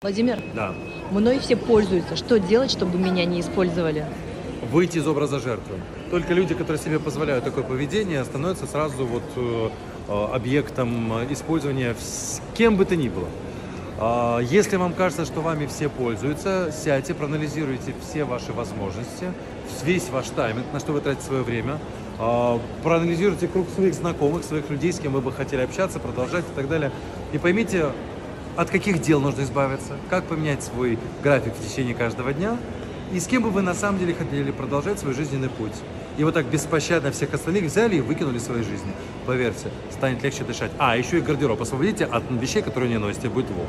Владимир, Да. мной все пользуются. Что делать, чтобы меня не использовали? Выйти из образа жертвы. Только люди, которые себе позволяют такое поведение, становятся сразу вот э, э, объектом э, использования с кем бы то ни было. А, Если вам кажется, что вами все пользуются, сядьте, проанализируйте все ваши возможности, весь ваш тайминг, на что вы тратите свое время, А, проанализируйте круг своих знакомых, своих людей, с кем вы бы хотели общаться, продолжать и так далее. И поймите, от каких дел нужно избавиться, как поменять свой график в течение каждого дня, и с кем бы вы на самом деле хотели продолжать свой жизненный путь. И вот так беспощадно всех остальных взяли и выкинули своей жизни. Поверьте, станет легче дышать. А, еще и гардероб освободите от вещей, которые не носите, будет во.